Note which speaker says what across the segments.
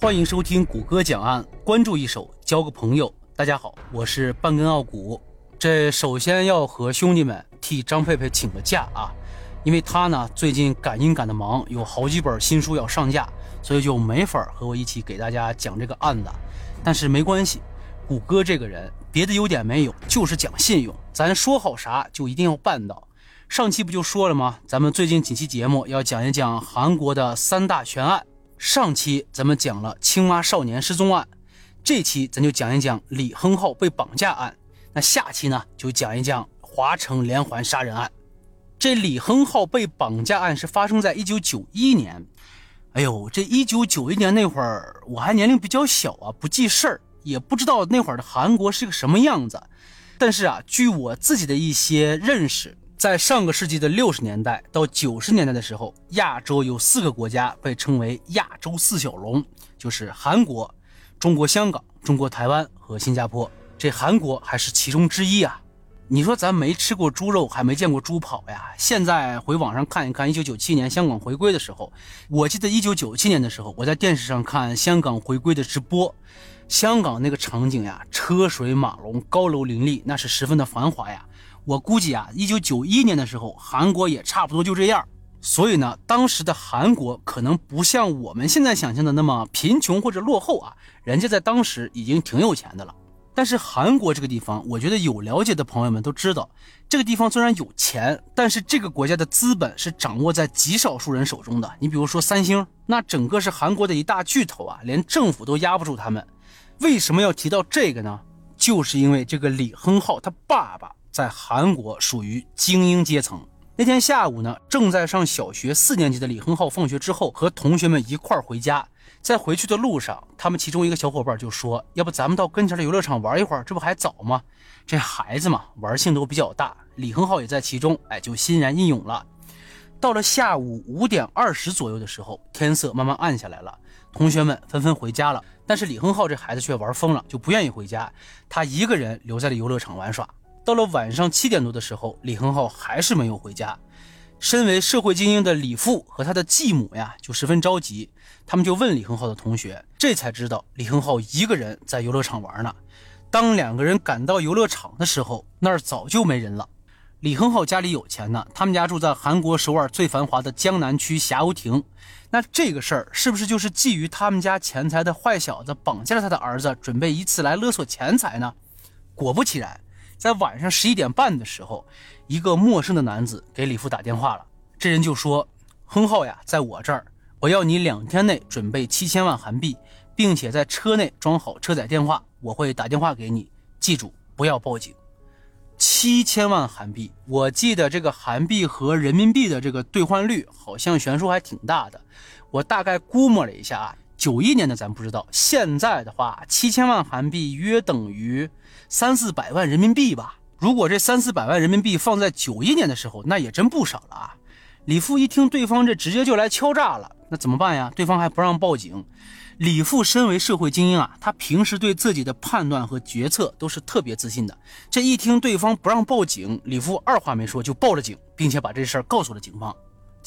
Speaker 1: 欢迎收听谷歌讲案，关注一手，交个朋友。大家好，我是半根傲骨。这首先要和兄弟们替张佩佩请个假啊，因为他呢最近赶音赶的忙，有好几本新书要上架，所以就没法和我一起给大家讲这个案子。但是没关系，谷歌这个人别的优点没有，就是讲信用。咱说好啥就一定要办到。上期不就说了吗？咱们最近几期节目要讲一讲韩国的三大悬案。上期咱们讲了青蛙少年失踪案，这期咱就讲一讲李亨浩被绑架案。那下期呢，就讲一讲华城连环杀人案。这李亨浩被绑架案是发生在一九九一年。哎呦，这一九九一年那会儿我还年龄比较小啊，不记事儿，也不知道那会儿的韩国是个什么样子。但是啊，据我自己的一些认识。在上个世纪的六十年代到九十年代的时候，亚洲有四个国家被称为亚洲四小龙，就是韩国、中国香港、中国台湾和新加坡。这韩国还是其中之一啊！你说咱没吃过猪肉，还没见过猪跑呀？现在回网上看一看，一九九七年香港回归的时候，我记得一九九七年的时候，我在电视上看香港回归的直播，香港那个场景呀，车水马龙，高楼林立，那是十分的繁华呀。我估计啊，一九九一年的时候，韩国也差不多就这样。所以呢，当时的韩国可能不像我们现在想象的那么贫穷或者落后啊，人家在当时已经挺有钱的了。但是韩国这个地方，我觉得有了解的朋友们都知道，这个地方虽然有钱，但是这个国家的资本是掌握在极少数人手中的。你比如说三星，那整个是韩国的一大巨头啊，连政府都压不住他们。为什么要提到这个呢？就是因为这个李亨浩他爸爸。在韩国属于精英阶层。那天下午呢，正在上小学四年级的李亨浩放学之后，和同学们一块儿回家。在回去的路上，他们其中一个小伙伴就说：“要不咱们到跟前的游乐场玩一会儿？这不还早吗？”这孩子嘛，玩性都比较大。李亨浩也在其中，哎，就欣然应允了。到了下午五点二十左右的时候，天色慢慢暗下来了，同学们纷纷回家了。但是李亨浩这孩子却玩疯了，就不愿意回家，他一个人留在了游乐场玩耍。到了晚上七点多的时候，李亨浩还是没有回家。身为社会精英的李父和他的继母呀，就十分着急。他们就问李亨浩的同学，这才知道李亨浩一个人在游乐场玩呢。当两个人赶到游乐场的时候，那儿早就没人了。李亨浩家里有钱呢，他们家住在韩国首尔最繁华的江南区霞鸥亭。那这个事儿是不是就是觊觎他们家钱财的坏小子绑架了他的儿子，准备以此来勒索钱财呢？果不其然。在晚上十一点半的时候，一个陌生的男子给李父打电话了。这人就说：“亨浩呀，在我这儿，我要你两天内准备七千万韩币，并且在车内装好车载电话，我会打电话给你。记住，不要报警。七千万韩币，我记得这个韩币和人民币的这个兑换率好像悬殊还挺大的。我大概估摸了一下啊。”九一年的咱不知道，现在的话，七千万韩币约等于三四百万人民币吧。如果这三四百万人民币放在九一年的时候，那也真不少了啊。李富一听对方这直接就来敲诈了，那怎么办呀？对方还不让报警。李富身为社会精英啊，他平时对自己的判断和决策都是特别自信的。这一听对方不让报警，李富二话没说就报了警，并且把这事儿告诉了警方。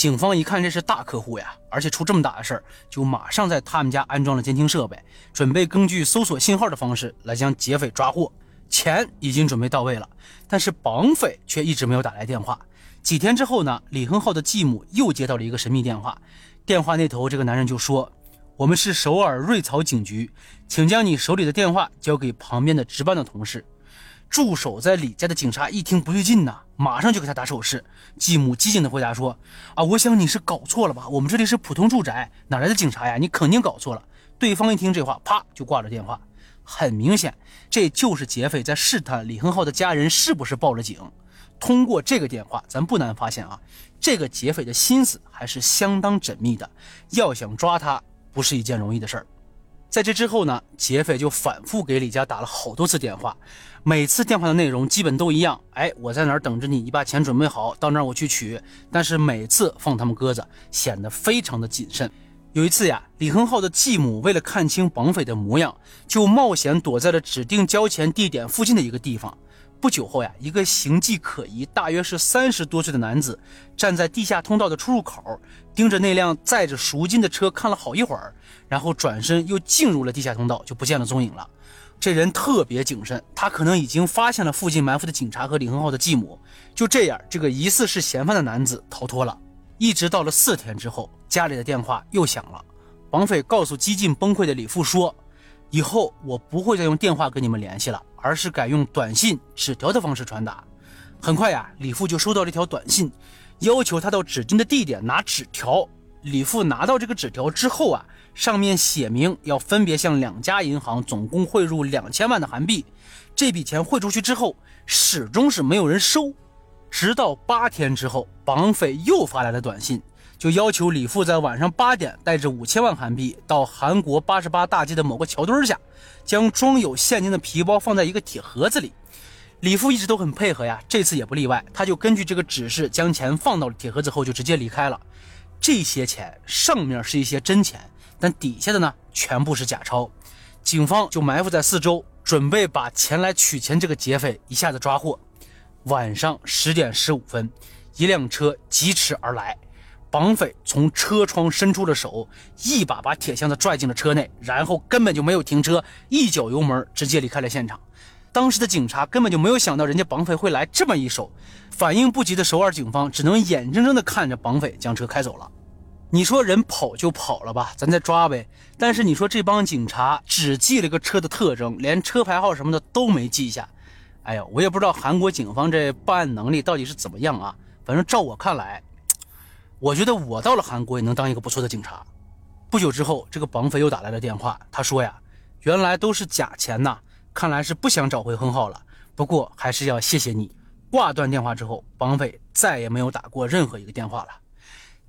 Speaker 1: 警方一看这是大客户呀，而且出这么大的事儿，就马上在他们家安装了监听设备，准备根据搜索信号的方式来将劫匪抓获。钱已经准备到位了，但是绑匪却一直没有打来电话。几天之后呢，李亨浩的继母又接到了一个神秘电话，电话那头这个男人就说：“我们是首尔瑞草警局，请将你手里的电话交给旁边的值班的同事。”驻守在李家的警察一听不对劲呐，马上就给他打手势。继母机警的回答说：“啊，我想你是搞错了吧？我们这里是普通住宅，哪来的警察呀？你肯定搞错了。”对方一听这话，啪就挂了电话。很明显，这就是劫匪在试探李亨浩的家人是不是报了警。通过这个电话，咱不难发现啊，这个劫匪的心思还是相当缜密的。要想抓他，不是一件容易的事儿。在这之后呢，劫匪就反复给李家打了好多次电话，每次电话的内容基本都一样。哎，我在哪儿等着你？你把钱准备好，到那儿我去取。但是每次放他们鸽子，显得非常的谨慎。有一次呀，李亨浩的继母为了看清绑匪的模样，就冒险躲在了指定交钱地点附近的一个地方。不久后呀，一个形迹可疑、大约是三十多岁的男子站在地下通道的出入口，盯着那辆载着赎金的车看了好一会儿，然后转身又进入了地下通道，就不见了踪影了。这人特别谨慎，他可能已经发现了附近埋伏的警察和李恒浩的继母。就这样，这个疑似是嫌犯的男子逃脱了。一直到了四天之后，家里的电话又响了，绑匪告诉几近崩溃的李富说：“以后我不会再用电话跟你们联系了。”而是改用短信、纸条的方式传达。很快呀，李富就收到这条短信，要求他到指定的地点拿纸条。李富拿到这个纸条之后啊，上面写明要分别向两家银行总共汇入两千万的韩币。这笔钱汇出去之后，始终是没有人收。直到八天之后，绑匪又发来了短信，就要求李富在晚上八点带着五千万韩币到韩国八十八大街的某个桥墩下。将装有现金的皮包放在一个铁盒子里，李富一直都很配合呀，这次也不例外。他就根据这个指示，将钱放到了铁盒子后，就直接离开了。这些钱上面是一些真钱，但底下的呢，全部是假钞。警方就埋伏在四周，准备把前来取钱这个劫匪一下子抓获。晚上十点十五分，一辆车疾驰而来。绑匪从车窗伸出了手，一把把铁箱子拽进了车内，然后根本就没有停车，一脚油门直接离开了现场。当时的警察根本就没有想到人家绑匪会来这么一手，反应不及的首尔警方只能眼睁睁地看着绑匪将车开走了。你说人跑就跑了吧，咱再抓呗。但是你说这帮警察只记了个车的特征，连车牌号什么的都没记下。哎呀，我也不知道韩国警方这办案能力到底是怎么样啊。反正照我看来。我觉得我到了韩国也能当一个不错的警察。不久之后，这个绑匪又打来了电话，他说呀，原来都是假钱呐，看来是不想找回亨浩了。不过还是要谢谢你。挂断电话之后，绑匪再也没有打过任何一个电话了。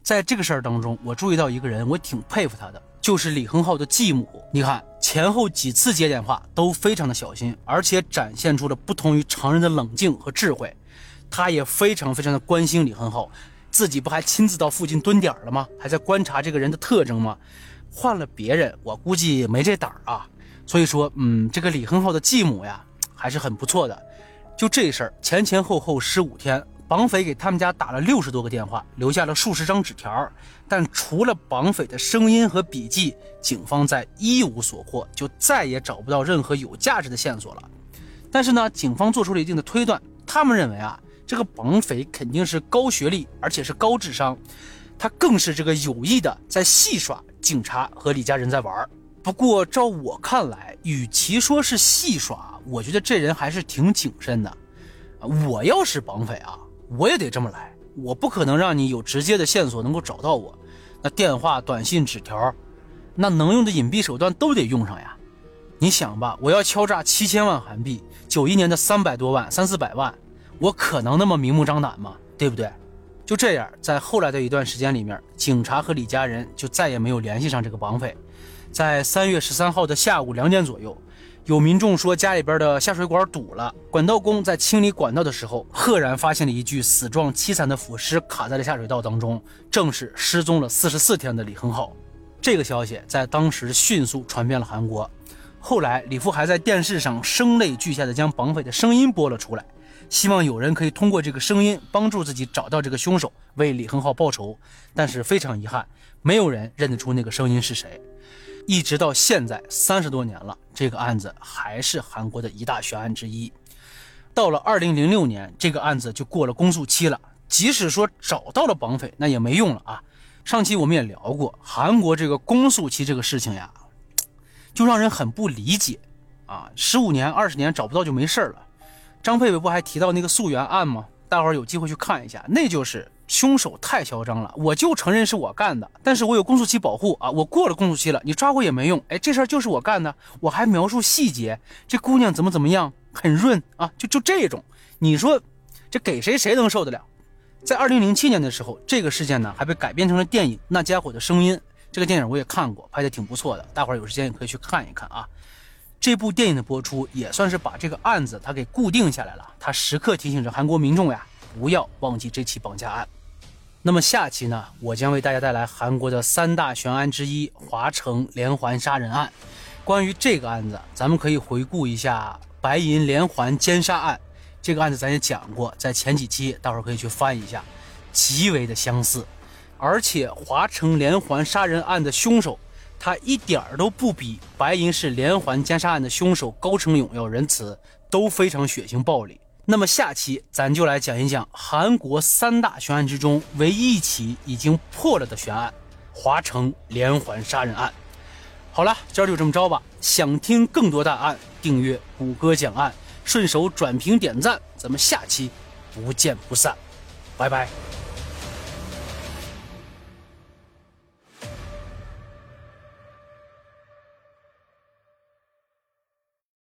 Speaker 1: 在这个事儿当中，我注意到一个人，我挺佩服他的，就是李亨浩的继母。你看前后几次接电话都非常的小心，而且展现出了不同于常人的冷静和智慧。他也非常非常的关心李亨浩。自己不还亲自到附近蹲点了吗？还在观察这个人的特征吗？换了别人，我估计没这胆儿啊。所以说，嗯，这个李恒浩的继母呀，还是很不错的。就这事儿，前前后后十五天，绑匪给他们家打了六十多个电话，留下了数十张纸条，但除了绑匪的声音和笔记，警方在一无所获，就再也找不到任何有价值的线索了。但是呢，警方做出了一定的推断，他们认为啊。这个绑匪肯定是高学历，而且是高智商，他更是这个有意的在戏耍警察和李家人在玩不过照我看来，与其说是戏耍，我觉得这人还是挺谨慎的。我要是绑匪啊，我也得这么来，我不可能让你有直接的线索能够找到我。那电话、短信、纸条，那能用的隐蔽手段都得用上呀。你想吧，我要敲诈七千万韩币，九一年的三百多万，三四百万。我可能那么明目张胆吗？对不对？就这样，在后来的一段时间里面，警察和李家人就再也没有联系上这个绑匪。在三月十三号的下午两点左右，有民众说家里边的下水管堵了，管道工在清理管道的时候，赫然发现了一具死状凄惨的腐尸卡在了下水道当中，正是失踪了四十四天的李恒浩。这个消息在当时迅速传遍了韩国。后来，李富还在电视上声泪俱下的将绑匪的声音播了出来。希望有人可以通过这个声音帮助自己找到这个凶手，为李恒浩报仇。但是非常遗憾，没有人认得出那个声音是谁。一直到现在，三十多年了，这个案子还是韩国的一大悬案之一。到了二零零六年，这个案子就过了公诉期了。即使说找到了绑匪，那也没用了啊。上期我们也聊过，韩国这个公诉期这个事情呀，就让人很不理解啊。十五年、二十年找不到就没事了。张佩佩不还提到那个溯源案吗？大伙儿有机会去看一下，那就是凶手太嚣张了。我就承认是我干的，但是我有公诉期保护啊，我过了公诉期了，你抓我也没用。哎，这事儿就是我干的，我还描述细节，这姑娘怎么怎么样，很润啊，就就这种，你说这给谁谁能受得了？在二零零七年的时候，这个事件呢还被改编成了电影《那家伙的声音》，这个电影我也看过，拍的挺不错的，大伙儿有时间也可以去看一看啊。这部电影的播出也算是把这个案子它给固定下来了，它时刻提醒着韩国民众呀，不要忘记这起绑架案。那么下期呢，我将为大家带来韩国的三大悬案之一——华城连环杀人案。关于这个案子，咱们可以回顾一下白银连环奸杀案，这个案子咱也讲过，在前几期，大伙儿可以去翻一下，极为的相似。而且华城连环杀人案的凶手，他一点儿都不比白银市连环奸杀案的凶手高成勇要仁慈，都非常血腥暴力。那么下期咱就来讲一讲韩国三大悬案之中唯一一起已经破了的悬案——华城连环杀人案。好了，今儿就这么着吧。想听更多大案，订阅谷歌讲案，顺手转评点赞，咱们下期不见不散，拜拜。